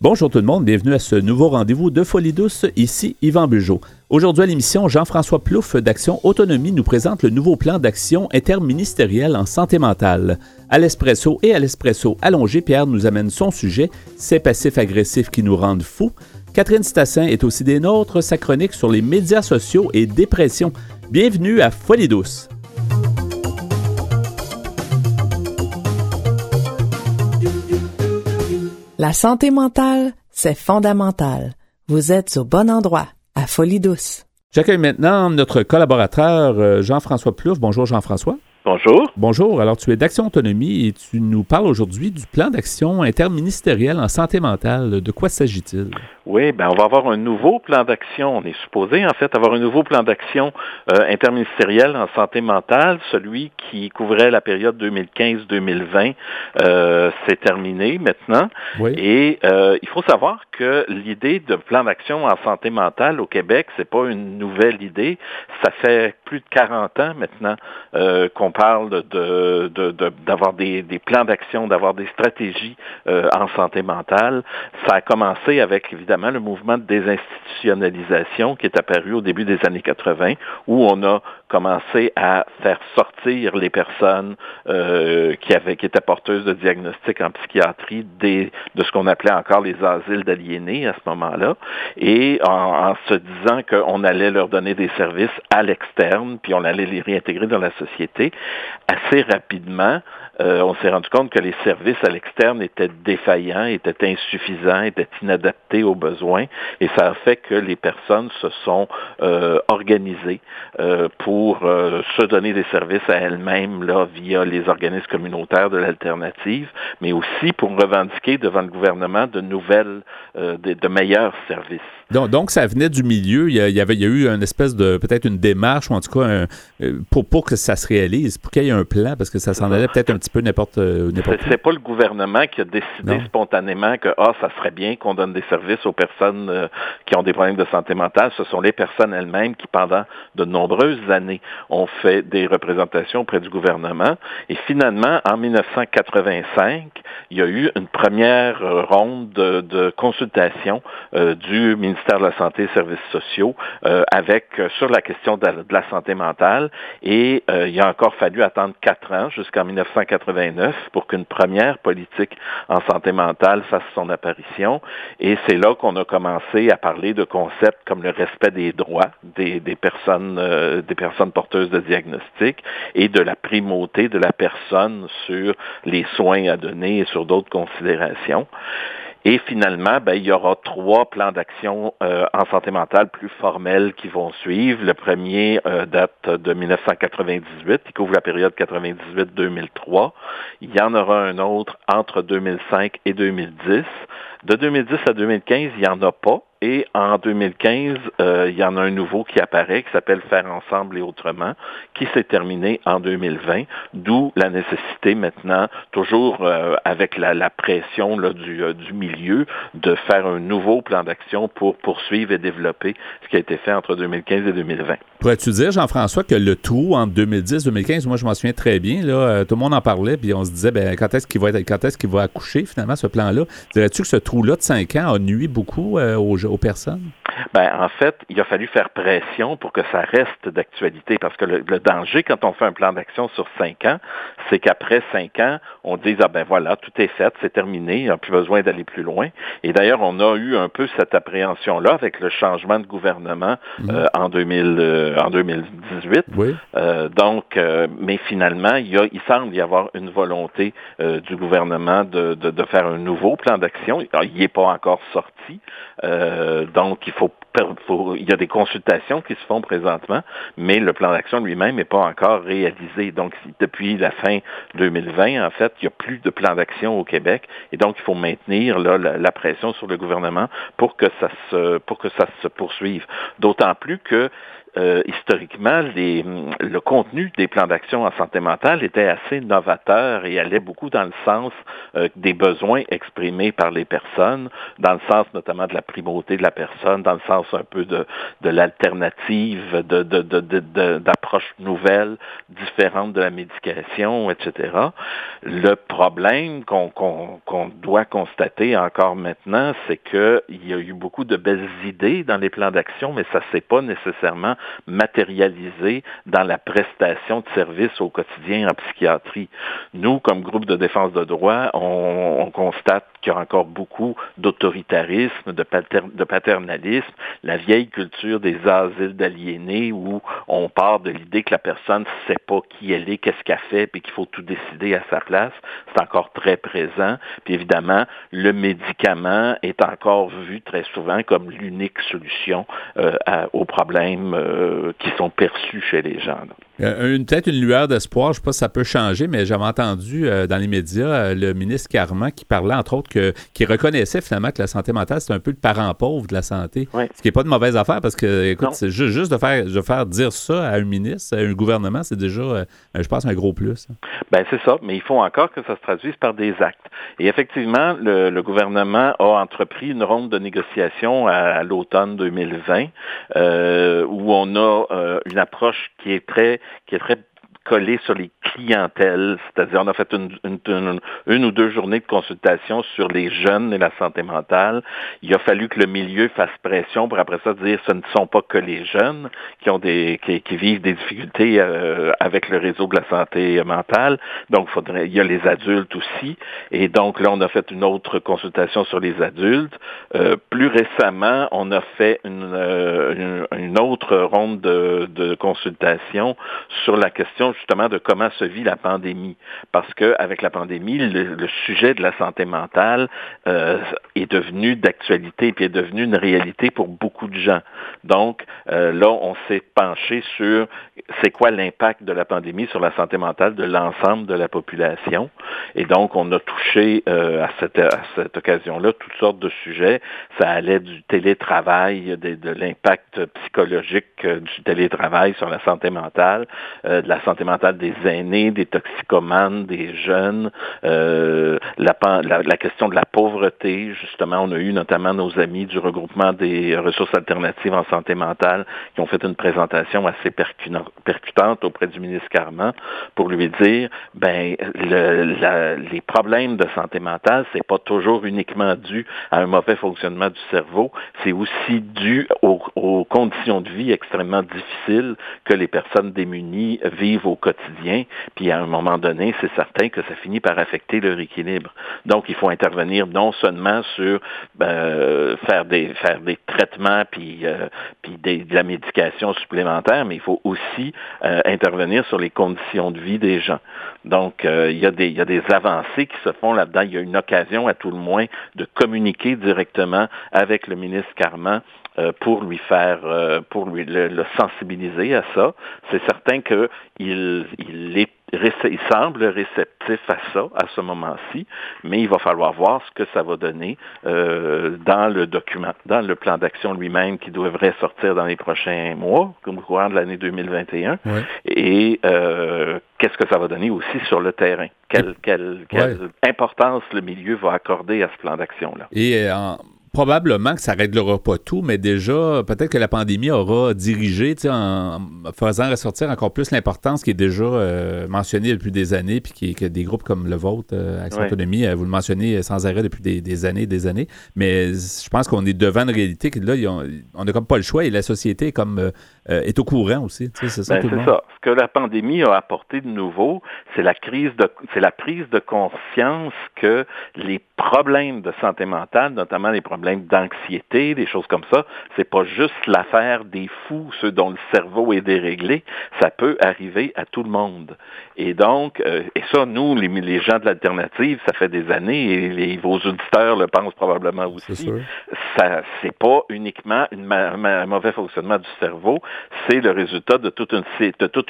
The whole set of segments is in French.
Bonjour tout le monde, bienvenue à ce nouveau rendez-vous de Folie douce, ici Yvan Bugeaud. Aujourd'hui à l'émission, Jean-François Plouffe d'Action Autonomie nous présente le nouveau plan d'action interministériel en santé mentale. À l'espresso et à l'espresso allongé, Pierre nous amène son sujet, ces passifs agressifs qui nous rendent fous. Catherine Stassin est aussi des nôtres, sa chronique sur les médias sociaux et dépression. Bienvenue à Folie douce. La santé mentale, c'est fondamental. Vous êtes au bon endroit, à Folie Douce. J'accueille maintenant notre collaborateur euh, Jean-François Plouffe. Bonjour Jean-François. Bonjour. Bonjour. Alors, tu es d'Action Autonomie et tu nous parles aujourd'hui du plan d'action interministériel en santé mentale. De quoi s'agit-il? Oui, ben on va avoir un nouveau plan d'action. On est supposé en fait avoir un nouveau plan d'action euh, interministériel en santé mentale. Celui qui couvrait la période 2015-2020 euh, c'est terminé maintenant. Oui. Et euh, il faut savoir que l'idée de plan d'action en santé mentale au Québec, c'est pas une nouvelle idée. Ça fait plus de 40 ans maintenant euh, qu'on parle de, d'avoir des, plans d'action, d'avoir des stratégies euh, en santé mentale. Ça a commencé avec évidemment le mouvement de désinstitutionnalisation qui est apparu au début des années 80, où on a commencé à faire sortir les personnes euh, qui avaient qui étaient porteuses de diagnostics en psychiatrie des, de ce qu'on appelait encore les asiles d'aliénés à ce moment-là, et en, en se disant qu'on allait leur donner des services à l'externe, puis on allait les réintégrer dans la société. Assez rapidement, euh, on s'est rendu compte que les services à l'externe étaient défaillants, étaient insuffisants, étaient inadaptés aux besoins, et ça a fait que les personnes se sont euh, organisées euh, pour se donner des services à elles-mêmes via les organismes communautaires de l'alternative, mais aussi pour revendiquer devant le gouvernement de nouvelles, de, meilleurs services. Donc, donc, ça venait du milieu. Il y, avait, il y a eu une espèce de peut-être une démarche ou en tout cas un, euh, pour pour que ça se réalise, pour qu'il y ait un plan, parce que ça s'en allait peut-être un petit peu n'importe n'importe. C'est pas le gouvernement qui a décidé non. spontanément que ah ça serait bien qu'on donne des services aux personnes euh, qui ont des problèmes de santé mentale. Ce sont les personnes elles-mêmes qui pendant de nombreuses années ont fait des représentations auprès du gouvernement. Et finalement, en 1985, il y a eu une première ronde de, de consultation euh, du ministère de la Santé et Services sociaux euh, avec sur la question de la, santé mentale. Et il a encore fallu attendre quatre ans jusqu'en 1989 pour qu'une première politique en santé mentale fasse son apparition. Et c'est là qu'on a commencé à parler de concepts comme le respect des droits des, personnes, euh, des personnes porteuses de diagnostic et de la primauté de la personne sur les soins à donner et sur d'autres considérations. Et finalement, ben, il y aura trois plans d'action euh, en santé mentale plus formels qui vont suivre. Le premier euh, date de 1998, il couvre la période 98-2003. Il y en aura un autre entre 2005 et 2010. De 2010 à 2015, il n'y en a pas. Et en 2015, euh, il y en a un nouveau qui apparaît, qui s'appelle Faire ensemble et autrement, qui s'est terminé en 2020, d'où la nécessité maintenant, toujours euh, avec la, pression euh, du milieu, de faire un nouveau plan d'action pour poursuivre et développer ce qui a été fait entre 2015 et 2020. Pourrais-tu dire, Jean-François, que le trou entre 2010 et 2015, moi je m'en souviens très bien, là, tout le monde en parlait, puis on se disait, ben, quand est-ce qu'il va, quand est-ce qu'il va accoucher finalement ce plan-là? Dirais-tu que ce trou-là de 5 ans a nuit beaucoup aux aux personnes? Ben, en fait, il a fallu faire pression pour que ça reste d'actualité, parce que le, le, danger quand on fait un plan d'action sur cinq ans, c'est qu'après cinq ans, on dise ah ben voilà, tout est fait, c'est terminé, il n'y a plus besoin d'aller plus loin. Et d'ailleurs, on a eu un peu cette appréhension-là avec le changement de gouvernement mmh. euh, en 2000, euh, en 2018. Oui. Euh, donc, mais finalement, il, y a, il semble y avoir une volonté du gouvernement de, de, de, faire un nouveau plan d'action. Il n'est pas encore sorti. Euh, donc, il faut, il y a des consultations qui se font présentement, mais le plan d'action lui-même n'est pas encore réalisé. Donc, depuis la fin 2020, en fait, il n'y a plus de plan d'action au Québec, et donc il faut maintenir la, la, pression sur le gouvernement pour que ça se, pour que ça se poursuive. D'autant plus que euh, historiquement, les, le contenu des plans d'action en santé mentale était assez novateur et allait beaucoup dans le sens euh, des besoins exprimés par les personnes, dans le sens notamment de la primauté de la personne, dans le sens un peu de, de l'alternative, de, de, d'approches nouvelles, différentes de la médication, etc. Le problème qu'on, qu'on, qu'on doit constater encore maintenant, c'est qu'il y a eu beaucoup de belles idées dans les plans d'action, mais ça ne s'est pas nécessairement matérialisé dans la prestation de services au quotidien en psychiatrie. Nous, comme groupe de défense de droit, on, constate qu'il y a encore beaucoup d'autoritarisme, de, paternalisme, la vieille culture des asiles d'aliénés où on part de l'idée que la personne ne sait pas qui elle est, qu'est-ce qu'elle fait, puis qu'il faut tout décider à sa place. C'est encore très présent. Puis évidemment, le médicament est encore vu très souvent comme l'unique solution euh, aux problèmes euh, qui sont perçus chez les gens. Une, peut-être une lueur d'espoir, je ne sais pas si ça peut changer, mais j'avais entendu euh, dans les médias euh, le ministre Carman qui parlait, entre autres, que, qui reconnaissait finalement que la santé mentale, c'est un peu le parent pauvre de la santé. Ce qui n'est pas de mauvaise affaire parce que, écoute, c'est juste, de, faire, de faire dire ça à un ministre, à un gouvernement, c'est déjà, je pense, un gros plus. Ben c'est ça, mais il faut encore que ça se traduise par des actes. Et effectivement, le, gouvernement a entrepris une ronde de négociations à, l'automne 2020 où on a une approche qui est très qui est très collé sur les clientèles, c'est-à-dire on a fait une, une, ou deux journées de consultation sur les jeunes et la santé mentale. Il a fallu que le milieu fasse pression pour après ça dire ce ne sont pas que les jeunes qui ont des qui, vivent des difficultés euh, avec le réseau de la santé mentale. Donc faudrait il y a les adultes aussi. Et donc là on a fait une autre consultation sur les adultes. Euh, plus récemment on a fait une, euh, une, autre ronde de, de consultation sur la question justement de comment se vit la pandémie. Parce qu'avec la pandémie, le, sujet de la santé mentale euh, est devenu d'actualité et est devenu une réalité pour beaucoup de gens. Donc euh, là, on s'est penché sur c'est quoi l'impact de la pandémie sur la santé mentale de l'ensemble de la population. Et donc, on a touché euh, à cette, à cette occasion-là toutes sortes de sujets. Ça allait du télétravail, de, l'impact psychologique du télétravail sur la santé mentale, de la santé des aînés, des toxicomanes, des jeunes, euh, la, question de la pauvreté, justement, on a eu notamment nos amis du regroupement des ressources alternatives en santé mentale qui ont fait une présentation assez percutante auprès du ministre Carman pour lui dire, ben, le, les problèmes de santé mentale, c'est pas toujours uniquement dû à un mauvais fonctionnement du cerveau, c'est aussi dû aux, aux conditions de vie extrêmement difficiles que les personnes démunies vivent au quotidien, puis à un moment donné, c'est certain que ça finit par affecter leur équilibre. Donc, il faut intervenir non seulement sur euh, faire des faire des traitements puis euh, puis de la médication supplémentaire, mais il faut aussi euh, intervenir sur les conditions de vie des gens. Donc, il y a des il y a des avancées qui se font là-dedans. Il y a une occasion, à tout le moins, de communiquer directement avec le ministre Carman euh, pour lui faire, euh, pour lui le, sensibiliser à ça. C'est certain qu'il il est il semble réceptif à ça, à ce moment-ci, mais il va falloir voir ce que ça va donner euh, dans le document, dans le plan d'action lui-même qui devrait sortir dans les prochains mois, comme courant de l'année 2021, et qu'est-ce que ça va donner aussi sur le terrain? Quelle, quelle, quelle importance le milieu va accorder à ce plan d'action-là? Et en probablement que ça ne réglera pas tout, mais déjà, peut-être que la pandémie aura dirigé, en faisant ressortir encore plus l'importance qui est déjà euh, mentionnée depuis des années, puis qui, que des groupes comme le vôtre, euh, Action Autonomie, euh, vous le mentionnez sans arrêt depuis des, années et des années. Mais je pense qu'on est devant une réalité que là, on n'a comme pas le choix et la société est comme est au courant aussi. C'est ça, ben, ça. Ce que la pandémie a apporté de nouveau, c'est la crise de c'est la prise de conscience que les problèmes de santé mentale, notamment les problèmes d'anxiété, des choses comme ça. C'est pas juste l'affaire des fous, ceux dont le cerveau est déréglé. Ça peut arriver à tout le monde. Et donc, euh, et ça, nous, les, gens de l'alternative, ça fait des années, et vos auditeurs le pensent probablement aussi. Ça, c'est pas uniquement un mauvais fonctionnement du cerveau, c'est le résultat de toute,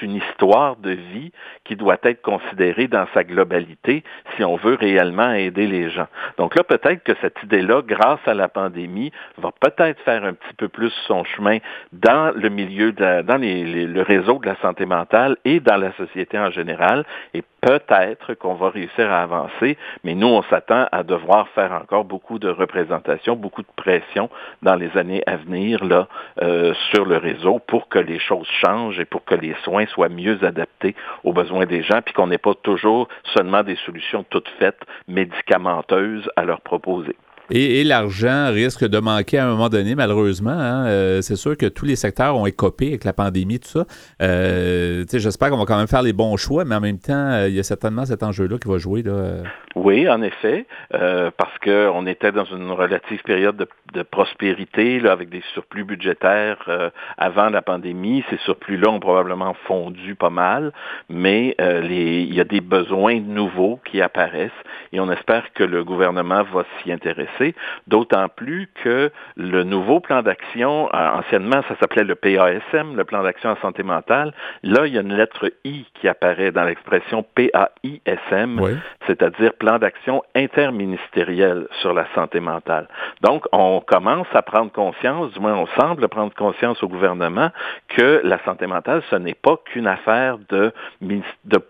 une, histoire de vie qui doit être considérée dans sa globalité si on veut réellement aider les gens. Donc là, peut-être que cette idée-là, grâce à la pandémie, va peut-être faire un petit peu plus son chemin dans le milieu, de dans le réseau de la santé mentale et dans la société en général. Et peut-être qu'on va réussir à avancer, mais nous, on s'attend à devoir faire encore beaucoup de représentation, beaucoup de pression dans les années à venir là, euh, sur le réseau pour que les choses changent et pour que les soins soient mieux adaptés aux besoins des gens, puis qu'on n'ait pas toujours seulement des solutions toutes faites, médicamenteuses à leur proposer. Et, l'argent risque de manquer à un moment donné, malheureusement. Hein. Euh, c'est sûr que tous les secteurs ont écopé avec la pandémie, tout ça. Euh, j'espère qu'on va quand même faire les bons choix, mais en même temps, euh, il y a certainement cet enjeu-là qui va jouer. Là. Oui, en effet, parce qu'on était dans une relative période de, prospérité, avec des surplus budgétaires avant la pandémie. Ces surplus-là ont probablement fondu pas mal, mais il y a des besoins nouveaux qui apparaissent et on espère que le gouvernement va s'y intéresser d'autant plus que le nouveau plan d'action, euh, anciennement ça s'appelait le PASM, le plan d'action en santé mentale, là il y a une lettre I qui apparaît dans l'expression PAISM, c'est-à-dire plan d'action interministériel sur la santé mentale. Donc on commence à prendre conscience, du moins on semble prendre conscience au gouvernement que la santé mentale, ce n'est pas qu'une affaire de,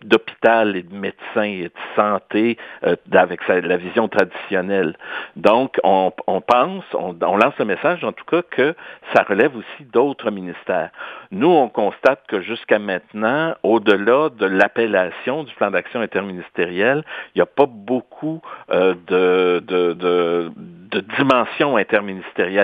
d'hôpital et de médecins et de santé euh, avec la vision traditionnelle. Donc, donc, on, pense, on, lance le message en tout cas que ça relève aussi d'autres ministères. Nous, on constate que jusqu'à maintenant, au-delà de l'appellation du plan d'action interministériel, il n'y a pas beaucoup euh, de, de, de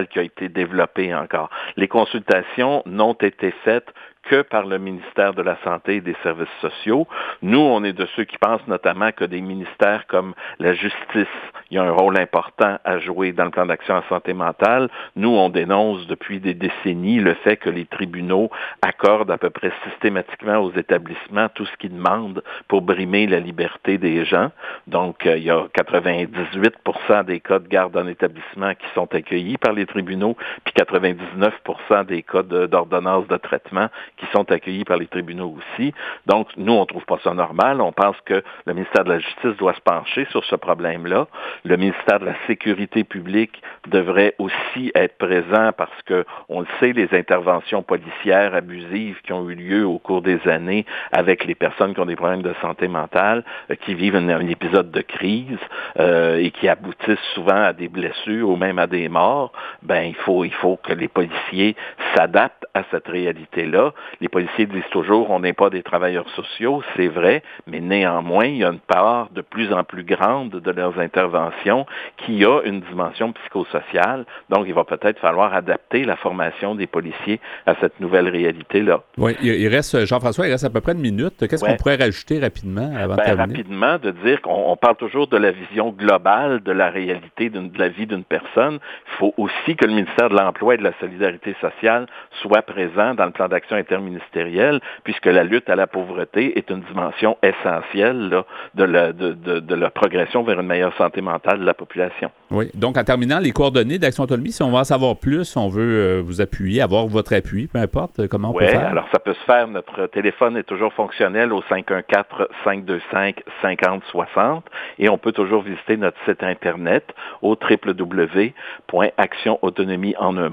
qui a été développée encore. Les consultations n'ont été faites que par le ministère de la Santé et des Services sociaux. Nous, on est de ceux qui pensent notamment que des ministères comme la justice, il y a un rôle important à jouer dans le plan d'action en santé mentale. Nous, on dénonce depuis des décennies le fait que les tribunaux accordent à peu près systématiquement aux établissements tout ce qu'ils demandent pour brimer la liberté des gens. Donc, euh, il y a 98% des cas de garde en établissement qui sont accueillis par les tribunaux, puis 99% des cas d'ordonnance de traitement qui sont accueillis par les tribunaux aussi. Donc, nous, on ne trouve pas ça normal. On pense que le ministère de la Justice doit se pencher sur ce problème-là. Le ministère de la Sécurité publique devrait aussi être présent parce que, on le sait, les interventions policières abusives qui ont eu lieu au cours des années avec les personnes qui ont des problèmes de santé mentale, euh, qui vivent un, épisode de crise euh, et qui aboutissent souvent à des blessures ou même à des morts, ben il faut il faut que les policiers s'adaptent à cette réalité-là les policiers disent toujours on n'est pas des travailleurs sociaux, c'est vrai, mais néanmoins, il y a une part de plus en plus grande de leurs interventions qui a une dimension psychosociale. Donc, il va peut-être falloir adapter la formation des policiers à cette nouvelle réalité-là. Oui, il reste, Jean-François, il reste à peu près une minute. Qu'est-ce qu'on pourrait rajouter rapidement avant ben, de Rapidement, de dire qu'on parle toujours de la vision globale de la réalité de la vie d'une personne. Il faut aussi que le ministère de l'Emploi et de la Solidarité sociale soit présent dans le plan d'action interne ministérielle, puisque la lutte à la pauvreté est une dimension essentielle de, la, de, la progression vers une meilleure santé mentale de la population. Oui. Donc, en terminant, les coordonnées d'Action Autonomie, si on veut en savoir plus, on veut euh, vous appuyer, avoir votre appui, peu importe, euh, comment on peut faire? alors ça peut se faire. Notre téléphone est toujours fonctionnel au 514-525-5060 et on peut toujours visiter notre site Internet au www.actionautonomie en un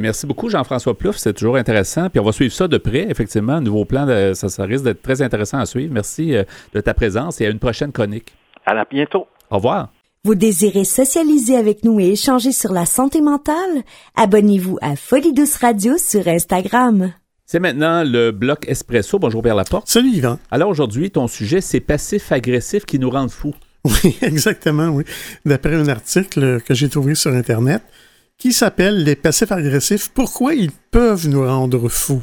merci beaucoup, Jean-François Plouffe. C'est toujours intéressant. Puis on va suivre ça de près, effectivement. Un nouveau plan, ça, ça risque d'être très intéressant à suivre. Merci euh, de ta présence et à une prochaine chronique. À la bientôt. Au revoir. Vous désirez socialiser avec nous et échanger sur la santé mentale? Abonnez-vous à Folie Radio sur Instagram. C'est maintenant le bloc Espresso. Bonjour Pierre Laporte. Salut Yvan. Alors aujourd'hui, ton sujet, c'est passif-agressif qui nous rend fous. Oui, exactement, oui. D'après un article que j'ai trouvé sur Internet, qui s'appelle les passifs agressifs. Pourquoi ils peuvent nous rendre fous?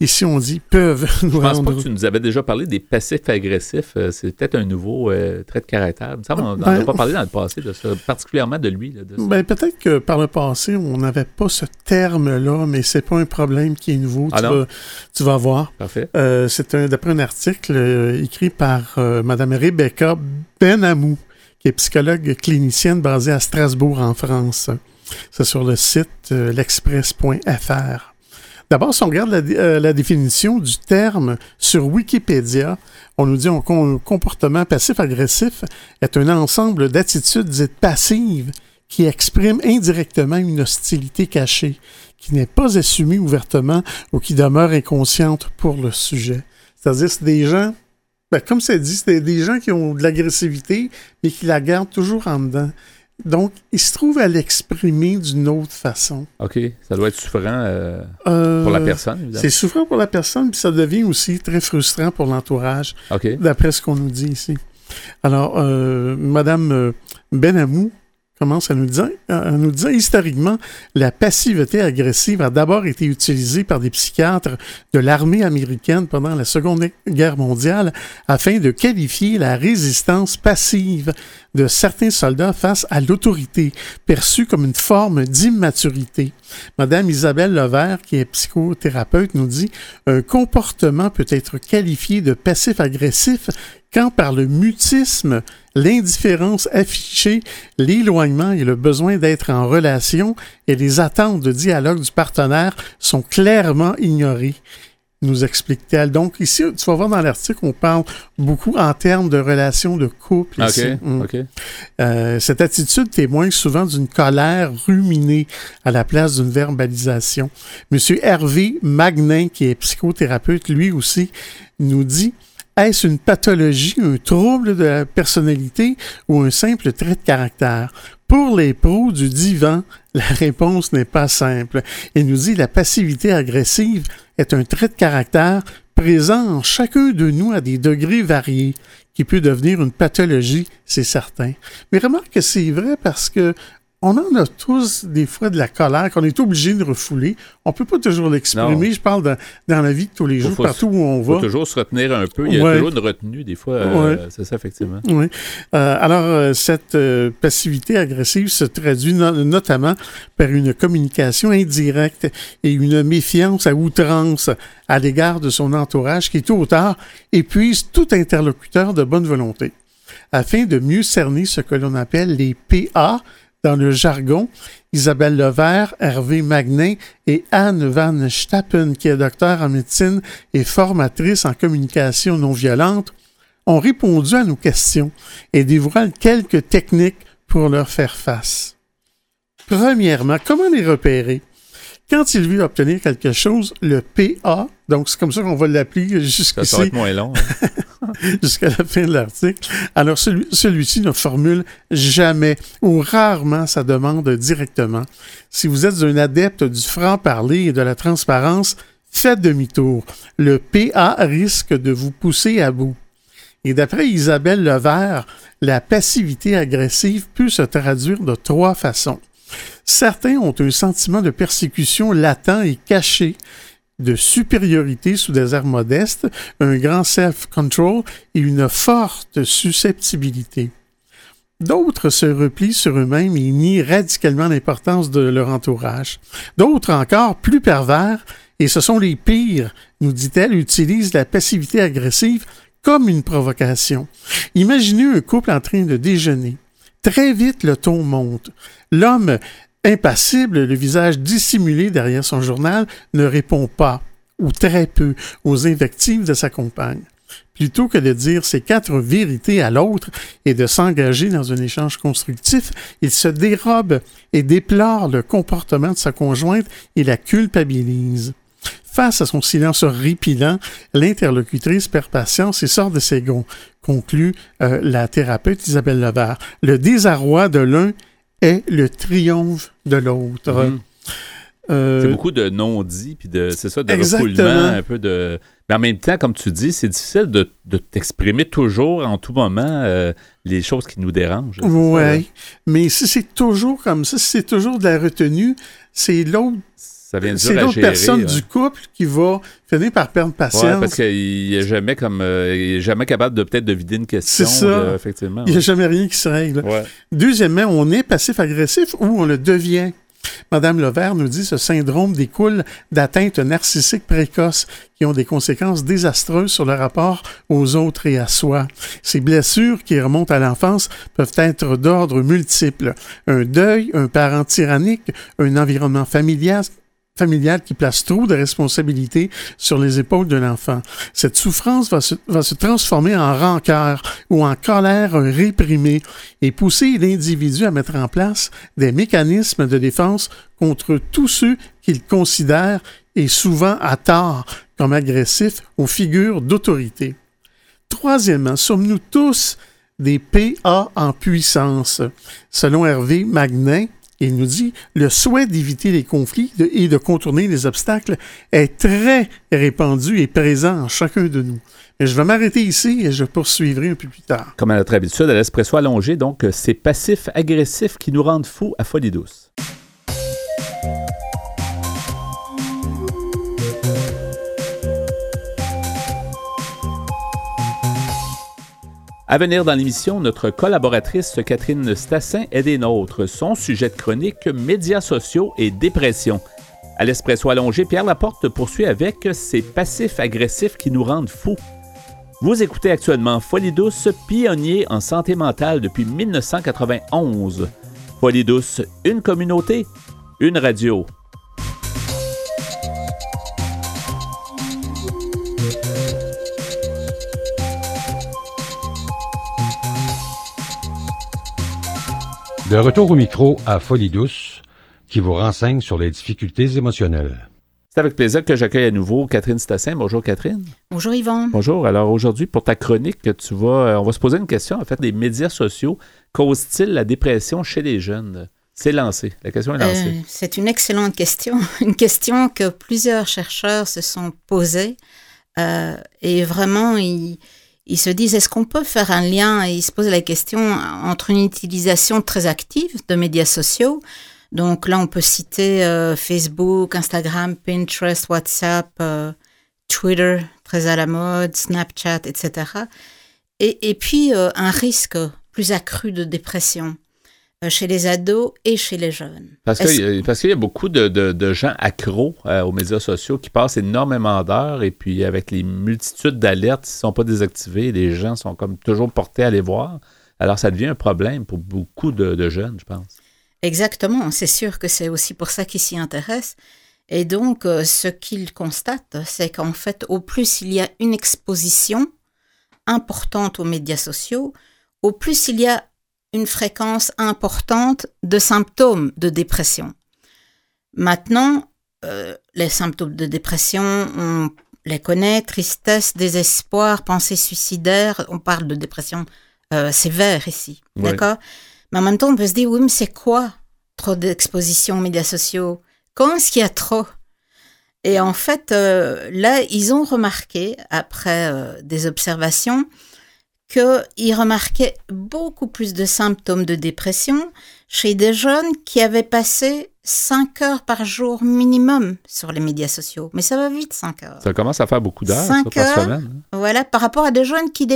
Ici, on dit peuvent nous rendre. Je pense pas que tu nous avais déjà parlé des passifs agressifs. Euh, c'est peut-être un nouveau euh, trait de caractère. Ça, on n'a ben, pas parlé dans le passé de ça, particulièrement de lui. ben, peut-être que par le passé, on n'avait pas ce terme-là, mais c'est pas un problème qui est nouveau. Ah tu, vas, tu, vas, voir. Parfait. Euh, c'est d'après un article écrit par Mme Rebecca Benamou, qui est psychologue clinicienne basée à Strasbourg, en France. C'est sur le site euh, l'express.fr. D'abord, si on regarde la, la, définition du terme sur Wikipédia, on nous dit qu'un comportement passif-agressif est un ensemble d'attitudes dites passives qui expriment indirectement une hostilité cachée, qui n'est pas assumée ouvertement ou qui demeure inconsciente pour le sujet. C'est-à-dire, c'est des gens, ben, comme c'est dit, c'est des gens qui ont de l'agressivité, mais qui la gardent toujours en dedans. Donc, ils se trouvent à l'exprimer d'une autre façon. OK. Ça doit être souffrant euh, pour la euh, personne, évidemment. C'est souffrant pour la personne, puis ça devient aussi très frustrant pour l'entourage, d'après ce qu'on nous dit ici. Alors, euh, Madame Benamou commence à nous dire, à nous dire historiquement, la passivité agressive a d'abord été utilisée par des psychiatres de l'armée américaine pendant la Seconde Guerre mondiale afin de qualifier la résistance passive de certains soldats face à l'autorité, perçue comme une forme d'immaturité. Madame Isabelle Levert, qui est psychothérapeute, nous dit un comportement peut être qualifié de passif-agressif quand par le mutisme, l'indifférence affichée, l'éloignement et le besoin d'être en relation et les attentes de dialogue du partenaire sont clairement ignorés nous explique-t-elle. Donc, ici, tu vas voir dans l'article, on parle beaucoup en termes de relations de couple. Mm. Euh, cette attitude témoigne souvent d'une colère ruminée à la place d'une verbalisation. Monsieur Hervé Magnin, qui est psychothérapeute, lui aussi, nous dit est-ce une pathologie, un trouble de la personnalité ou un simple trait de caractère? Pour les pros du divan, la réponse n'est pas simple. Il nous dit la passivité agressive est un trait de caractère présent en chacun de nous à des degrés variés, qui peut devenir une pathologie, c'est certain. Mais remarque que c'est vrai parce que on en a tous des fois de la colère qu'on est obligé de refouler. On peut pas toujours l'exprimer. Je parle dans la vie de tous les jours, partout où on va. Il faut toujours se retenir un peu. Il y a toujours une retenue, des fois. Euh, c'est ça, effectivement. Oui. Euh, alors, euh, cette passivité agressive se traduit notamment par une communication indirecte et une méfiance à outrance à l'égard de son entourage qui, tôt ou tard, épuise tout interlocuteur de bonne volonté. Afin de mieux cerner ce que l'on appelle les PA, dans le jargon, Isabelle Levert, Hervé Magnin et Anne Van Stappen, qui est docteur en médecine et formatrice en communication non violente, ont répondu à nos questions et dévoilent quelques techniques pour leur faire face. Premièrement, comment les repérer? Quand il veut obtenir quelque chose, le PA, donc c'est comme ça qu'on va l'appeler jusqu'ici. Ça va être moins long. Hein. jusqu'à la fin de l'article. Alors celui, celui-ci ne formule jamais ou rarement sa demande directement. Si vous êtes un adepte du franc-parler et de la transparence, faites demi-tour. Le PA risque de vous pousser à bout. Et d'après Isabelle Levert, la passivité agressive peut se traduire de trois façons. Certains ont un sentiment de persécution latent et caché, de supériorité sous des airs modestes, un grand self-control et une forte susceptibilité. D'autres se replient sur eux-mêmes et nient radicalement l'importance de leur entourage. D'autres encore, plus pervers, et ce sont les pires, nous dit-elle, utilisent la passivité agressive comme une provocation. Imaginez un couple en train de déjeuner. Très vite, le ton monte. L'homme Impassible, le visage dissimulé derrière son journal ne répond pas, ou très peu, aux invectives de sa compagne. Plutôt que de dire ces quatre vérités à l'autre et de s'engager dans un échange constructif, il se dérobe et déplore le comportement de sa conjointe et la culpabilise. Face à son silence horripilant, l'interlocutrice perd patience et sort de ses gonds, conclut euh, la thérapeute Isabelle Levert. Le désarroi de l'un est le triomphe de l'autre. Mhm. Euh, c'est beaucoup de non-dits, puis de, c'est ça, de refoulement, un peu de... Mais en même temps, comme tu dis, c'est difficile de, t'exprimer toujours, en tout moment, euh, les choses qui nous dérangent. Oui, mais si c'est toujours comme ça, si c'est toujours de la retenue, c'est l'autre c'est l'autre personne du couple qui va finir par perdre patience. Ouais, parce qu'il n'est jamais comme euh, jamais capable de peut-être de vider une question. C'est ça. effectivement. Il n'y a jamais rien qui se règle. Deuxièmement, on est passif-agressif ou on le devient. Madame Levert nous dit ce syndrome découle d'atteintes narcissiques précoces qui ont des conséquences désastreuses sur le rapport aux autres et à soi. Ces blessures qui remontent à l'enfance peuvent être d'ordre multiple. Un deuil, un parent tyrannique, un environnement familial familiale qui place trop de responsabilités sur les épaules de l'enfant. Cette souffrance va se, transformer en rancœur ou en colère réprimée et pousser l'individu à mettre en place des mécanismes de défense contre tous ceux qu'il considère, et souvent à tort, comme agressifs ou figures d'autorité. Troisièmement, sommes-nous tous des PA en puissance? Selon Hervé Magnin, il nous dit le souhait d'éviter les conflits et de contourner les obstacles est très répandu et présent en chacun de nous. Mais je vais m'arrêter ici et je poursuivrai un peu plus tard. Comme à notre habitude, à l'espresso allongé, donc, c'est passif agressif qui nous rendent fous à folie douce. À venir dans l'émission, notre collaboratrice Catherine Stassin est des nôtres. Son sujet de chronique médias sociaux et dépression. À l'espresso allongé, Pierre Laporte poursuit avec ces passifs agressifs qui nous rendent fous. Vous écoutez actuellement Folie pionnier en santé mentale depuis 1991. Folie une communauté, une radio. De retour au micro à Folie douce, qui vous renseigne sur les difficultés émotionnelles. C'est avec plaisir que j'accueille à nouveau Catherine Stassin. Bonjour Catherine. Bonjour Yvan. Bonjour. Alors aujourd'hui, pour ta chronique, tu vas, euh, on va se poser une question. En fait, les médias sociaux causent-ils la dépression chez les jeunes? C'est lancé. La question est lancée. Euh, c'est une excellente question. Une question que plusieurs chercheurs se sont posées. Euh, et vraiment, ils ils se disent est-ce qu'on peut faire un lien? Et ils se posent la question entre une utilisation très active de médias sociaux. Donc là, on peut citer euh, Facebook, Instagram, Pinterest, WhatsApp, euh, Twitter, très à la mode, Snapchat, etc. Et, puis euh, un risque plus accru de dépression. Euh, chez les ados et chez les jeunes. Parce qu'il y a beaucoup de, gens accros euh, aux médias sociaux qui passent énormément d'heures et puis avec les multitudes d'alertes, s'ils ne sont pas désactivés, les gens sont comme toujours portés à les voir. Alors ça devient un problème pour beaucoup de, jeunes, je pense. Exactement, c'est sûr que c'est aussi pour ça qu'ils s'y intéressent. Et donc, euh, ce qu'ils constatent, c'est qu'en fait, au plus il y a une exposition importante aux médias sociaux, au plus il y a une fréquence importante de symptômes de dépression. Maintenant, euh, les symptômes de dépression, on les connaît, tristesse, désespoir, pensée suicidaire, on parle de dépression euh, sévère ici, d'accord? Mais en même temps, on peut se dire, oui, mais c'est quoi trop d'exposition aux médias sociaux? Quand est-ce qu'il y a trop? Et en fait, euh, là, ils ont remarqué, après des observations, qu'il remarquait beaucoup plus de symptômes de dépression chez des jeunes qui avaient passé 5 heures par jour minimum sur les médias sociaux. Mais ça va vite, 5 heures. Ça commence à faire beaucoup d'heures par semaine. Hein. Voilà, par rapport à des jeunes qui,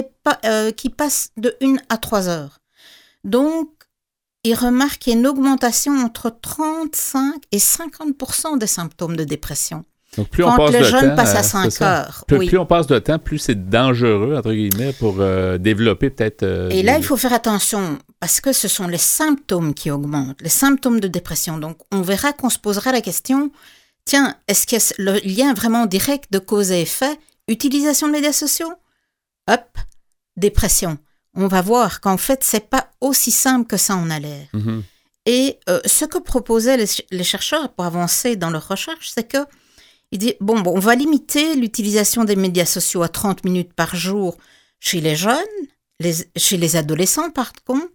euh, qui passent de 1 à 3 heures. Donc, il remarque une augmentation entre 35 et 50 des symptômes de dépression. Donc, plus on passe le de jeune temps, passe à 5 heures. Plus, on passe de temps, plus c'est dangereux, entre guillemets, pour euh, développer peut-être. Euh, et là, il faut faire attention parce que ce sont les symptômes qui augmentent, les symptômes de dépression. Donc, on verra qu'on se posera la question tiens, est-ce qu'il y a le lien vraiment direct de cause et effet Utilisation de médias sociaux? Hop, dépression. On va voir qu'en fait, c'est pas aussi simple que ça en a l'air. Mm-hmm. Et euh, ce que proposaient les, les chercheurs pour avancer dans leur recherche, c'est que il dit, bon, bon on va limiter l'utilisation des médias sociaux à 30 minutes par jour chez les jeunes, les, chez les adolescents par contre,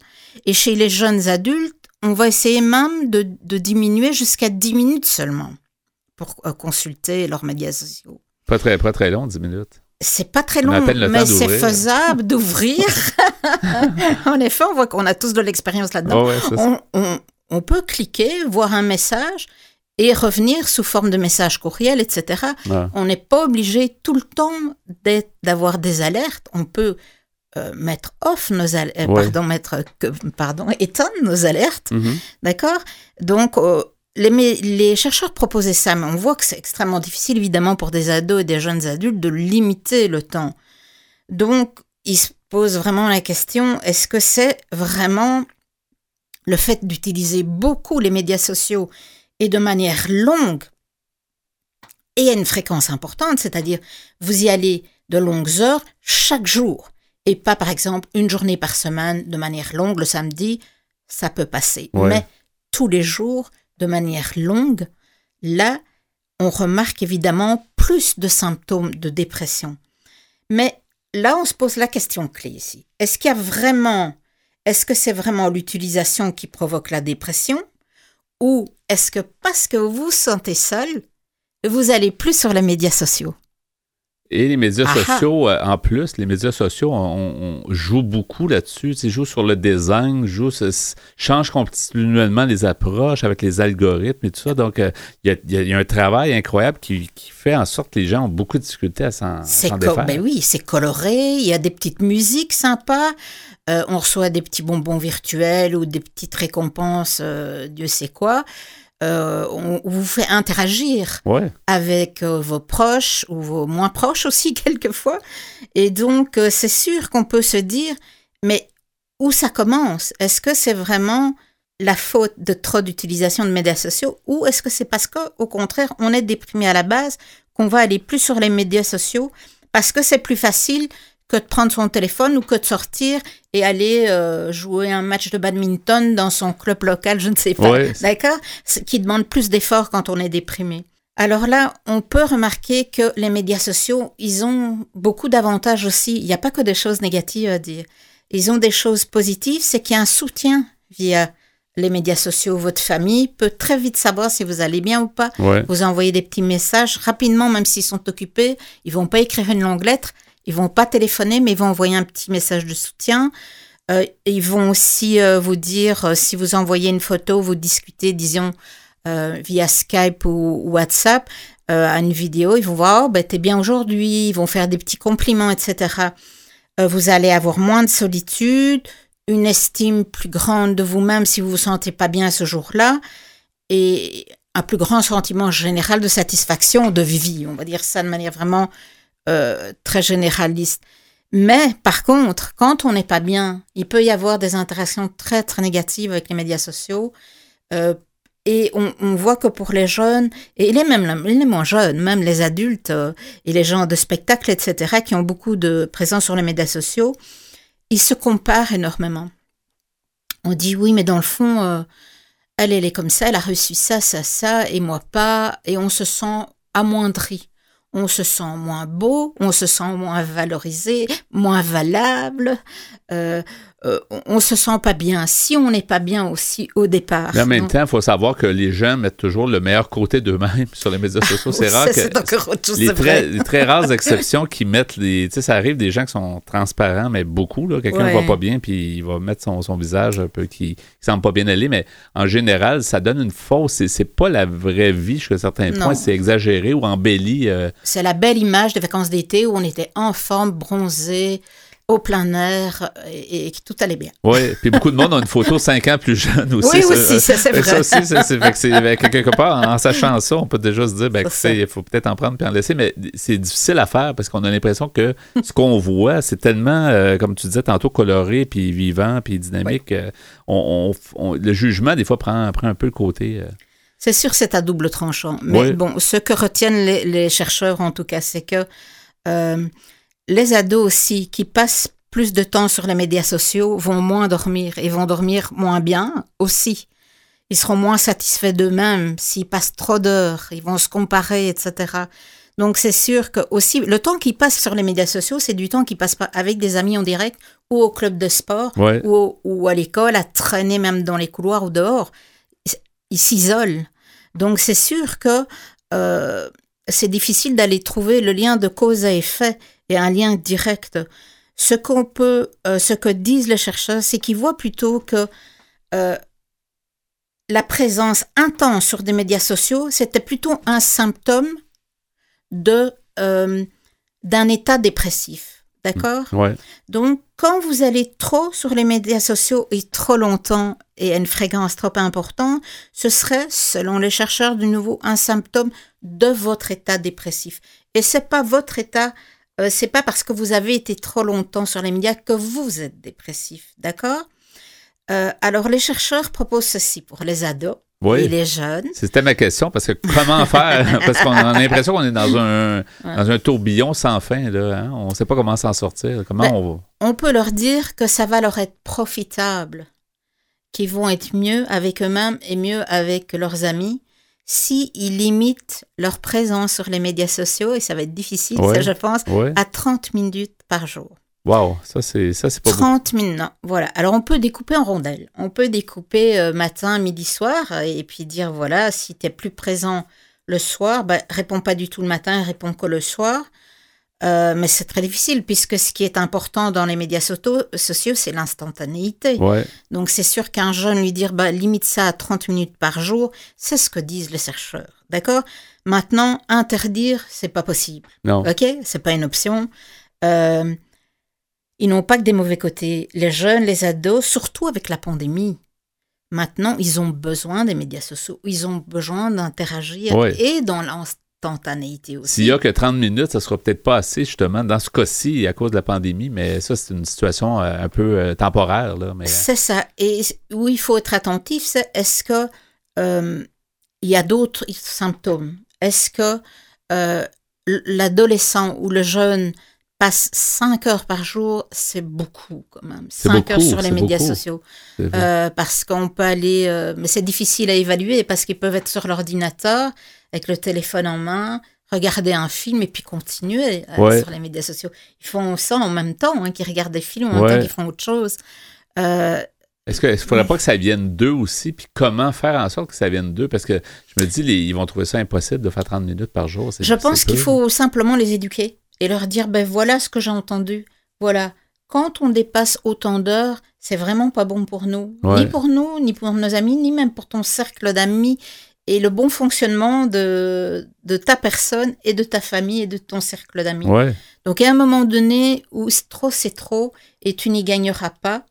et chez les jeunes adultes, on va essayer même de, de diminuer jusqu'à 10 minutes seulement pour euh, consulter leurs médias sociaux. Pas très, pas très long, 10 minutes. C'est pas très long, mais c'est faisable d'ouvrir. en effet, on voit qu'on a tous de l'expérience là-dedans. Oh on, on, on, peut cliquer, voir un message, et revenir sous forme de message courriel, etc. On n'est pas obligé tout le temps d'avoir des alertes. On peut euh, mettre off nos alertes, euh, pardon, mettre, pardon, éteindre nos alertes, mhm. d'accord? Donc, euh, les, chercheurs proposaient ça, mais on voit que c'est extrêmement difficile, évidemment, pour des ados et des jeunes adultes de limiter le temps. Donc, ils se posent vraiment la question, est-ce que c'est vraiment le fait d'utiliser beaucoup les médias sociaux et de manière longue et à une fréquence importante, c'est-à-dire vous y allez de longues heures chaque jour et pas par exemple une journée par semaine de manière longue le samedi, ça peut passer. Mais tous les jours de manière longue, là, on remarque évidemment plus de symptômes de dépression. Mais là, on se pose la question clé ici. Est-ce qu'il y a vraiment, est-ce que c'est vraiment l'utilisation qui provoque la dépression ou est-ce que parce que vous vous sentez seul, vous allez plus sur les médias sociaux? Et les médias sociaux, euh, en plus, les médias sociaux, on, joue beaucoup là-dessus. Ils jouent sur le design, jouent, changent continuellement les approches avec les algorithmes et tout ça. Donc, euh, il y, a, un travail incroyable qui, fait en sorte que les gens ont beaucoup de difficultés à s'en défaire. Ben oui, c'est coloré, il y a des petites musiques sympas. Euh, on reçoit des petits bonbons virtuels ou des petites récompenses, Dieu sait quoi. Euh, on, vous fait interagir avec euh, vos proches ou vos moins proches aussi quelquefois. Et donc, euh, c'est sûr qu'on peut se dire, mais où ça commence? Est-ce que c'est vraiment la faute de trop d'utilisation de médias sociaux ou est-ce que c'est parce qu'au contraire, on est déprimé à la base qu'on va aller plus sur les médias sociaux parce que c'est plus facile que de prendre son téléphone ou que de sortir et aller euh, jouer un match de badminton dans son club local, je ne sais pas. D'accord? Qui demande plus d'efforts quand on est déprimé. Alors là, on peut remarquer que les médias sociaux, ils ont beaucoup d'avantages aussi. Il n'y a pas que des choses négatives à dire. Ils ont des choses positives, c'est qu'il y a un soutien via les médias sociaux. Votre famille peut très vite savoir si vous allez bien ou pas. Vous envoyez des petits messages rapidement, même s'ils sont occupés. Ils vont pas écrire une longue lettre. Ils vont pas téléphoner, mais ils vont envoyer un petit message de soutien. Euh, ils vont aussi euh, vous dire, euh, si vous envoyez une photo, vous discutez, disons, via Skype ou, WhatsApp, à une vidéo, ils vont voir, oh, ben, t'es bien aujourd'hui, ils vont faire des petits compliments, etc. vous allez avoir moins de solitude, une estime plus grande de vous-même si vous vous sentez pas bien ce jour-là, et un plus grand sentiment général de satisfaction, de vie, on va dire ça de manière vraiment euh, très généraliste. Mais par contre, quand on n'est pas bien, il peut y avoir des interactions très très négatives avec les médias sociaux. Euh, et on, voit que pour les jeunes, et les, même moins jeunes, même les adultes euh, et les gens de spectacle, etc., qui ont beaucoup de présence sur les médias sociaux, ils se comparent énormément. On dit oui, mais dans le fond, elle, elle est comme ça, elle a reçu ça, ça, ça, et moi pas, et on se sent amoindri on se sent moins beau, on se sent moins valorisé, moins valable. Euh, euh, on se sent pas bien si on n'est pas bien aussi au départ. Mais en même temps, il faut savoir que les gens mettent toujours le meilleur côté d'eux-mêmes sur les médias sociaux. C'est rare que les, très, les très rares exceptions qui mettent les, tu sais, ça arrive des gens qui sont transparents, mais beaucoup là, quelqu'un ne va pas bien puis il va mettre son, son visage un peu qui, qui semble pas bien aller, mais en général, ça donne une fausse. C'est pas la vraie vie jusqu'à certains points, c'est exagéré ou embelli. Euh. C'est la belle image de vacances d'été où on était en forme, bronzé au plein air et, que tout allait bien. Oui, puis beaucoup de monde ont une photo cinq ans plus jeune aussi. Oui, aussi, ça, c'est vrai. Ça aussi, c'est, quelque part, en, sachant ça, on peut déjà se dire, ben, il faut peut-être en prendre puis en laisser, mais c'est difficile à faire parce qu'on a l'impression que ce qu'on voit, c'est tellement, euh, comme tu disais tantôt, coloré, puis vivant, puis dynamique. Euh, on, le jugement, des fois, prend, prend un peu le côté... Euh, c'est sûr, c'est à double tranchant. Mais bon, ce que retiennent les, chercheurs, en tout cas, c'est que les ados aussi qui passent plus de temps sur les médias sociaux vont moins dormir et vont dormir moins bien aussi. Ils seront moins satisfaits d'eux-mêmes s'ils passent trop d'heures, ils vont se comparer, etc. Donc c'est sûr que aussi le temps qu'ils passent sur les médias sociaux, c'est du temps qu'ils passent avec des amis en direct ou au club de sport ou, à l'école, à traîner même dans les couloirs ou dehors. Ils s'isolent. Donc c'est sûr que euh, c'est difficile d'aller trouver le lien de cause à effet et un lien direct. Ce qu'on peut, euh, ce que disent les chercheurs, c'est qu'ils voient plutôt que euh, la présence intense sur des médias sociaux, c'était plutôt un symptôme de euh, d'un état dépressif. D'accord? Ouais. Donc, quand vous allez trop sur les médias sociaux et trop longtemps et à une fréquence trop importante, ce serait, selon les chercheurs de nouveau, un symptôme de votre état dépressif. Et c'est pas votre état, euh, c'est pas parce que vous avez été trop longtemps sur les médias que vous êtes dépressif, d'accord? Euh, Alors, les chercheurs proposent ceci pour les ados Oui. et les jeunes. C'était ma question, parce que comment faire? parce qu'on a l'impression qu'on est dans un, dans un tourbillon sans fin. Là, hein? On ne sait pas comment s'en sortir. Comment Ben, on va? on peut leur dire que ça va leur être profitable, qu'ils vont être mieux avec eux-mêmes et mieux avec leurs amis si ils limitent leur présence sur les médias sociaux, et ça va être difficile, Ouais. ça je pense, à 30 minutes par jour. Wow, ça, c'est ça, c'est pas beaucoup. 30 minutes, non. Voilà. Alors, on peut découper en rondelles. On peut découper euh, matin, midi, soir, et puis dire, voilà, si tu es plus présent le soir, bah, réponds pas du tout le matin, réponds que le soir. Euh, mais c'est très difficile, puisque ce qui est important dans les médias sociaux, c'est l'instantanéité. Ouais. Donc, c'est sûr qu'un jeune lui dire, bah, limite ça à 30 minutes par jour, c'est ce que disent les chercheurs. D'accord? Maintenant, interdire, c'est pas possible. Non. OK? C'est pas une option. Euh, ils n'ont pas que des mauvais côtés. Les jeunes, les ados, surtout avec la pandémie. Maintenant, ils ont besoin des médias sociaux. Ils ont besoin d'interagir Ouais. et dans aussi. S'il y a que 30 minutes, ça sera peut-être pas assez, justement, dans ce cas-ci, à cause de la pandémie, mais ça, c'est une situation euh, un peu euh, temporaire. Là, mais, euh, C'est ça. Et où il faut être attentif, c'est est-ce que euh, il y a d'autres symptômes? Est-ce que euh, l'adolescent ou le jeune passe 5 heures par jour? C'est beaucoup quand même. C'est 5 heures sur les médias beaucoup. sociaux. Euh, parce qu'on peut aller, mais c'est difficile à évaluer parce qu'ils peuvent être sur l'ordinateur avec le téléphone en main, regarder un film et puis continuer euh, Ouais. sur les médias sociaux. Ils font ça en même temps, hein, qu'ils regardent des films en même Ouais. temps qu'ils font autre chose. Euh, Est-ce qu'il ne faudrait pas que ça vienne d'eux aussi? Puis comment faire en sorte que ça vienne d'eux? Parce que je me dis, les- ils vont trouver ça impossible de faire 30 minutes par jour. je pense qu'il faut simplement les éduquer et leur dire ben voilà ce que j'ai entendu. Voilà. Quand on dépasse autant d'heures, c'est vraiment pas bon pour nous. Ouais. Ni pour nous, ni pour nos amis, ni même pour ton cercle d'amis et le bon fonctionnement de, de ta personne et de ta famille et de ton cercle d'amis. Ouais. Donc, à un moment donné où c'est trop, c'est trop et tu n'y gagneras pas.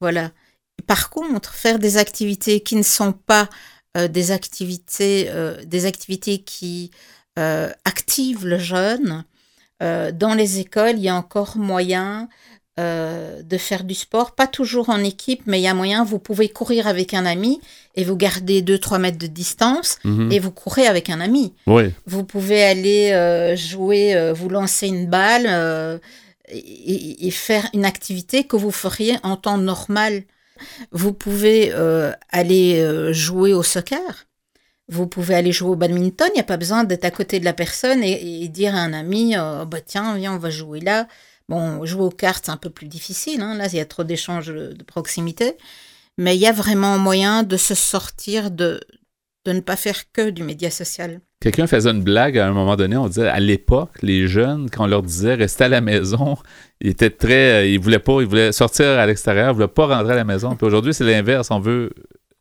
Voilà. Par contre, faire des activités qui ne sont pas euh, des activités, euh, des activités qui euh, activent le jeune. dans les écoles, il y a encore moyen euh, de faire du sport, pas toujours en équipe, mais il y a moyen, vous pouvez courir avec un ami et vous gardez 2-3 mètres de distance Mhm. et vous courez avec un ami. Oui. Vous pouvez aller euh, jouer, euh, vous lancer une balle et, et faire une activité que vous feriez en temps normal. Vous pouvez aller jouer au soccer. Vous pouvez aller jouer au badminton. Il n'y a pas besoin d'être à côté de la personne et, et dire à un ami bah, Tiens, viens, on va jouer là. Bon, jouer aux cartes, c'est un peu plus difficile. hein. Là, il y a trop d'échanges de proximité. Mais il y a vraiment moyen de se sortir de, de ne pas faire que du média social. Quelqu'un faisait une blague à un moment donné, on disait à l'époque, les jeunes, quand on leur disait rester à la maison, ils étaient très. euh, Ils voulaient pas, ils voulaient sortir à l'extérieur, ils voulaient pas rentrer à la maison. Puis aujourd'hui, c'est l'inverse. On veut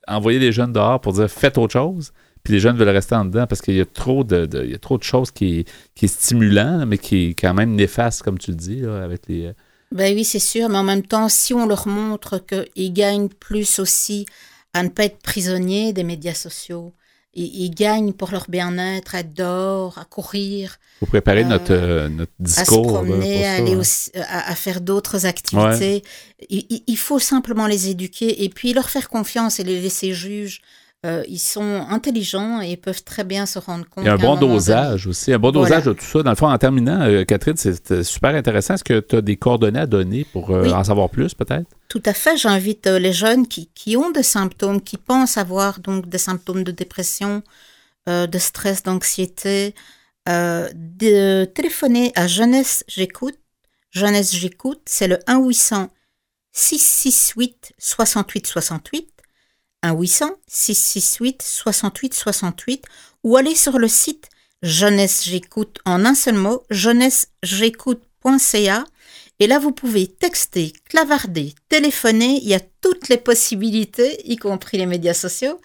envoyer les jeunes dehors pour dire faites autre chose. Puis les jeunes veulent rester en dedans parce qu'il y a trop de, de- il y a trop de choses qui, qui est stimulant, mais qui est quand même néfaste, comme tu le dis, là, avec les. euh, Ben oui, c'est sûr, mais en même temps, si on leur montre qu'ils gagnent plus aussi à ne pas être prisonniers des médias sociaux, ils, gagnent pour leur bien-être, à être dehors, à courir, faut préparer Euh, notre, euh, notre à se discours. pour promener, à, ça, aller aussi- à, à faire d'autres activités. Il, il- il faut simplement les éduquer et puis leur faire confiance et les laisser juges. Euh, ils sont intelligents et peuvent très bien se rendre compte. Il y a un bon dosage aussi, un bon Voilà. dosage de tout ça. Dans le fond, en terminant, euh, Catherine, c'est super intéressant. Est-ce que tu as des coordonnées à donner pour euh, Oui. en savoir plus, peut-être? Tout à fait. J'invite les jeunes qui, qui ont des symptômes, qui pensent avoir donc des symptômes de dépression, de stress, d'anxiété, de téléphoner à Jeunesse J'écoute. Jeunesse J'écoute, c'est le 1 800 668 68 68. 1 800 668 68 68 ou aller sur le site Jeunesse J'écoute en un seul mot, jeunessejécoute.ca et là, vous pouvez texter, clavarder, téléphoner. Il y a toutes les possibilités, y compris les médias sociaux,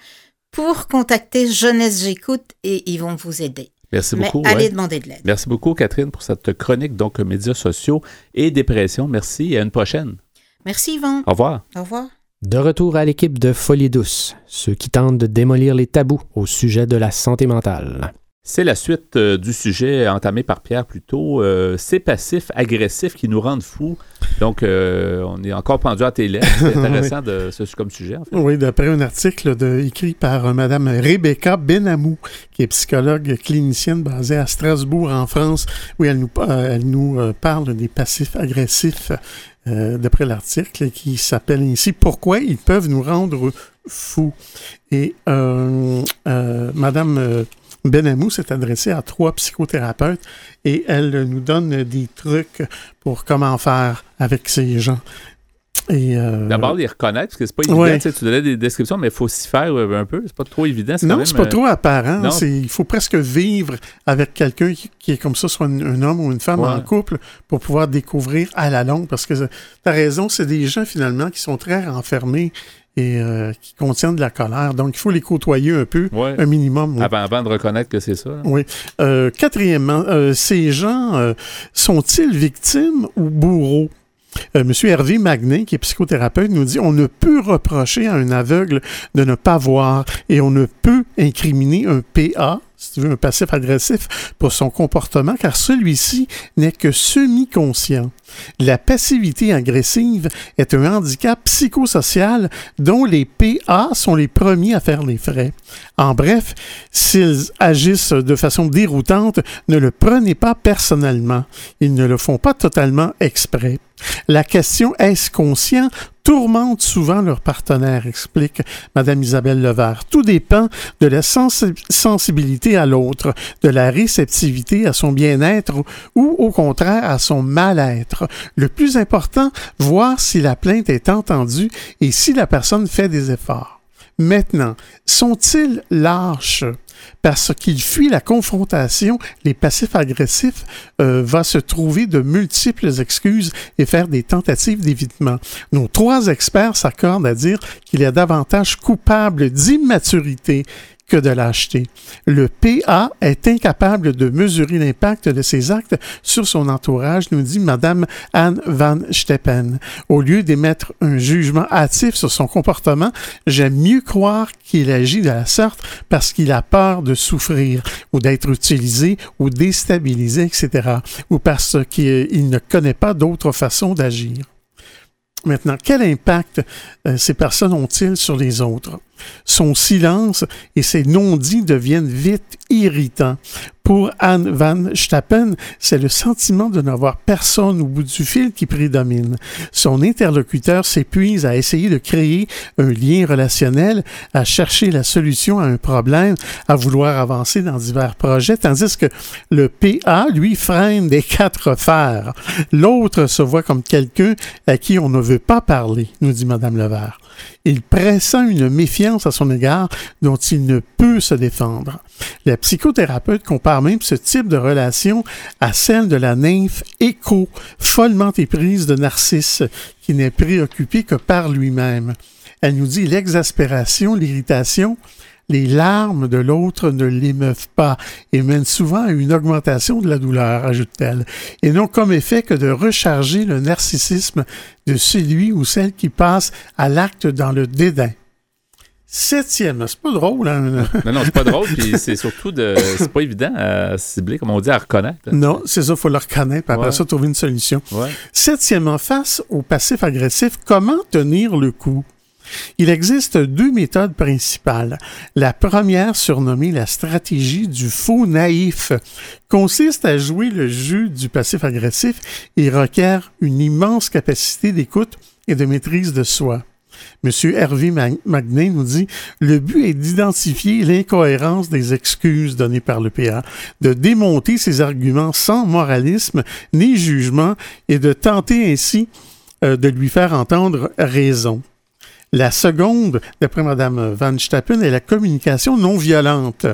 pour contacter Jeunesse J'écoute et ils vont vous aider. Merci beaucoup. Mais allez demander de l'aide. Merci beaucoup, Catherine, pour cette chronique, donc médias sociaux et dépression. Merci et à une prochaine. Merci, Yvan. Au revoir. Au revoir. De retour à l'équipe de Folie Douce, ceux qui tentent de démolir les tabous au sujet de la santé mentale. C'est la suite euh, du sujet entamé par Pierre plus tôt. Euh, ces passifs agressifs qui nous rendent fous. Donc, euh, on est encore pendu à tes lèvres. C'est intéressant de, ce, comme sujet. En fait. Oui, d'après un article de, écrit par Mme Rebecca Benamou, qui est psychologue clinicienne basée à Strasbourg, en France, où elle nous, elle nous parle des passifs agressifs. D'après l'article qui s'appelle ici Pourquoi ils peuvent nous rendre fous. Et Madame Benamou s'est adressée à trois psychothérapeutes et elle nous donne des trucs pour comment faire avec ces gens. Euh, D'abord, les reconnaître, parce que c'est pas évident. Tu donnais des descriptions, mais il faut s'y faire euh, un peu. C'est pas trop évident. Non, c'est pas euh, trop apparent. Il faut presque vivre avec quelqu'un qui, est comme ça, soit un, homme ou une femme en couple, pour pouvoir découvrir à la longue. Parce que tu as raison, c'est des gens finalement qui sont très renfermés et euh, qui contiennent de la colère. Donc, il faut les côtoyer un peu, un minimum. Avant, avant, de reconnaître que c'est ça. Oui. Euh, quatrièmement, euh, ces gens sont-ils victimes ou bourreaux? Monsieur Hervé Magnin, qui est psychothérapeute, nous dit on ne peut reprocher à un aveugle de ne pas voir et on ne peut incriminer un PA, si tu veux, un passif agressif pour son comportement, car celui-ci n'est que semi-conscient. La passivité agressive est un handicap psychosocial dont les PA sont les premiers à faire les frais. En bref, s'ils agissent de façon déroutante, ne le prenez pas personnellement. Ils ne le font pas totalement exprès. La question est-ce conscient tourmente souvent leur partenaire, explique Mme Isabelle Levert. Tout dépend de la sensibilité à l'autre, de la réceptivité à son bien-être ou au contraire à son mal-être. Le plus important, voir si la plainte est entendue et si la personne fait des efforts. Maintenant, sont-ils lâches? parce qu'ils fuient la confrontation, les passifs agressifs euh, vont se trouver de multiples excuses et faire des tentatives d'évitement. Nos trois experts s'accordent à dire qu'il y a davantage coupable d'immaturité que de l'acheter. Le PA est incapable de mesurer l'impact de ses actes sur son entourage, nous dit Madame Anne Van Steppen. Au lieu d'émettre un jugement hâtif sur son comportement, j'aime mieux croire qu'il agit de la sorte parce qu'il a peur de souffrir ou d'être utilisé ou déstabilisé, etc. ou parce qu'il ne connaît pas d'autre façon d'agir. Maintenant, quel impact euh, ces personnes ont-ils sur les autres? Son silence et ses non-dits deviennent vite irritants. Pour Anne Van Stappen, c'est le sentiment de n'avoir personne au bout du fil qui prédomine. Son interlocuteur s'épuise à essayer de créer un lien relationnel, à chercher la solution à un problème, à vouloir avancer dans divers projets, tandis que le PA, lui, freine des quatre fers. L'autre se voit comme quelqu'un à qui on ne veut pas parler, nous dit Madame Levert. Il pressent une méfiance à son égard dont il ne peut se défendre. La psychothérapeute compare même ce type de relation à celle de la nymphe écho, follement éprise de Narcisse, qui n'est préoccupé que par lui-même. Elle nous dit l'exaspération, l'irritation, les larmes de l'autre ne l'émeuvent pas et mènent souvent à une augmentation de la douleur, ajoute-t-elle, et n'ont comme effet que de recharger le narcissisme de celui ou celle qui passe à l'acte dans le dédain. Septième, c'est pas drôle. Hein? non, non, c'est pas drôle, puis c'est surtout de. C'est pas évident à cibler, comme on dit, à reconnaître. Non, c'est ça, il faut le reconnaître, puis après ça, trouver une solution. Ouais. Septièmement, face au passif agressif, comment tenir le coup? Il existe deux méthodes principales. La première, surnommée la stratégie du faux naïf, consiste à jouer le jeu du passif agressif et requiert une immense capacité d'écoute et de maîtrise de soi. Monsieur Hervé Magnin nous dit Le but est d'identifier l'incohérence des excuses données par le PA, de démonter ses arguments sans moralisme ni jugement et de tenter ainsi euh, de lui faire entendre raison. La seconde, d'après Mme Van Stappen, est la communication non violente.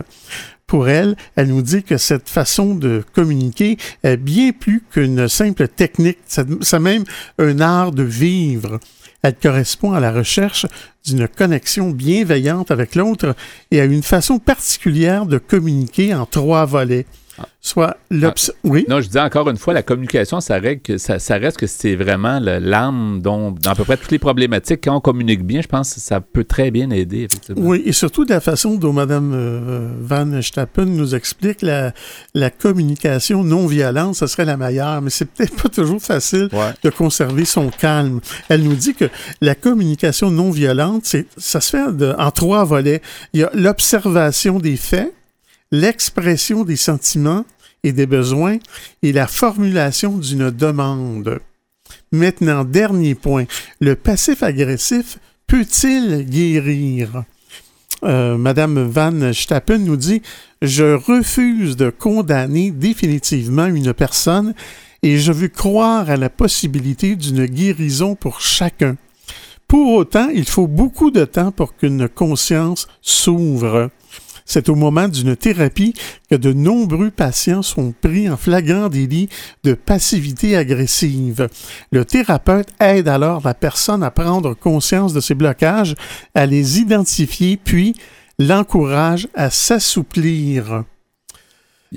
Pour elle, elle nous dit que cette façon de communiquer est bien plus qu'une simple technique, c'est même un art de vivre. Elle correspond à la recherche d'une connexion bienveillante avec l'autre et à une façon particulière de communiquer en trois volets. Soit l'obs... Ah. oui. Non, je dis encore une fois, la communication, ça, reste, ça, ça reste que c'est vraiment l'âme dont, dans à peu près toutes les problématiques, quand on communique bien, je pense que ça peut très bien aider, effectivement. Oui, et surtout de la façon dont Mme euh, Van Stappen nous explique la, la communication non violente, ce serait la meilleure, mais c'est peut-être pas toujours facile de conserver son calme. Elle nous dit que la communication non violente, ça se fait de, en trois volets. Il y a l'observation des faits, l'expression des sentiments et des besoins et la formulation d'une demande. Maintenant, dernier point, le passif agressif peut-il guérir? Euh, Madame Van Stappen nous dit Je refuse de condamner définitivement une personne et je veux croire à la possibilité d'une guérison pour chacun. Pour autant, il faut beaucoup de temps pour qu'une conscience s'ouvre. C'est au moment d'une thérapie que de nombreux patients sont pris en flagrant délit de passivité agressive. Le thérapeute aide alors la personne à prendre conscience de ses blocages, à les identifier, puis l'encourage à s'assouplir.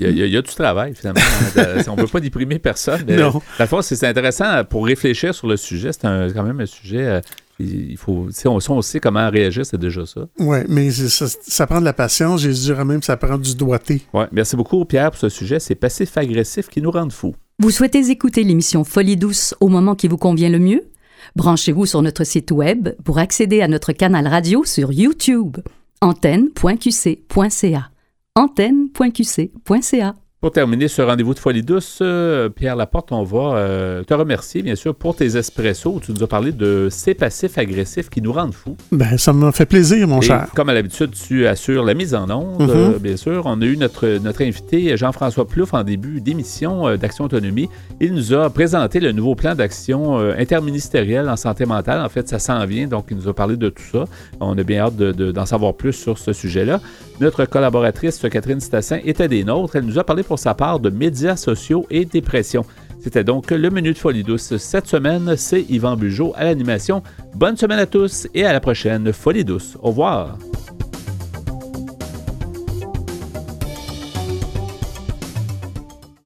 Il y, a, du travail, finalement. Hein, on ne peut pas déprimer personne. non. La fois, c'est intéressant pour réfléchir sur le sujet. C'est quand même un sujet euh, il faut, on, on sait comment réagir, c'est déjà ça. Oui, mais ça, prend de la patience. J'ai dirais même que ça prend du doigté. Oui, merci beaucoup, Pierre, pour ce sujet. C'est passif-agressif qui nous rend fous. Vous souhaitez écouter l'émission Folie douce au moment qui vous convient le mieux? Branchez-vous sur notre site Web pour accéder à notre canal radio sur YouTube. antenne.qc.ca. antenne.qc.ca. Pour terminer ce rendez-vous de folie douce, euh, Pierre Laporte, on va euh, te remercier, bien sûr, pour tes espressos. Tu nous as parlé de ces passifs agressifs qui nous rendent fous. Ben, ça m'a fait plaisir, mon cher. Comme à l'habitude, tu assures la mise en onde, mm-hmm. euh, bien sûr. On a eu notre, notre invité Jean-François Plouffe en début d'émission d'Action Autonomie. Il nous a présenté le nouveau plan d'action interministériel en santé mentale. En fait, ça s'en vient, donc il nous a parlé de tout ça. On a bien hâte d'en savoir plus sur ce sujet-là. Notre collaboratrice Catherine Stassin était des nôtres. Elle nous a parlé pour sa part de médias sociaux et dépression. C'était donc le menu de Folie douce. Cette semaine, c'est Yvan Bugeaud à l'animation. Bonne semaine à tous et à la prochaine Folie douce. Au revoir.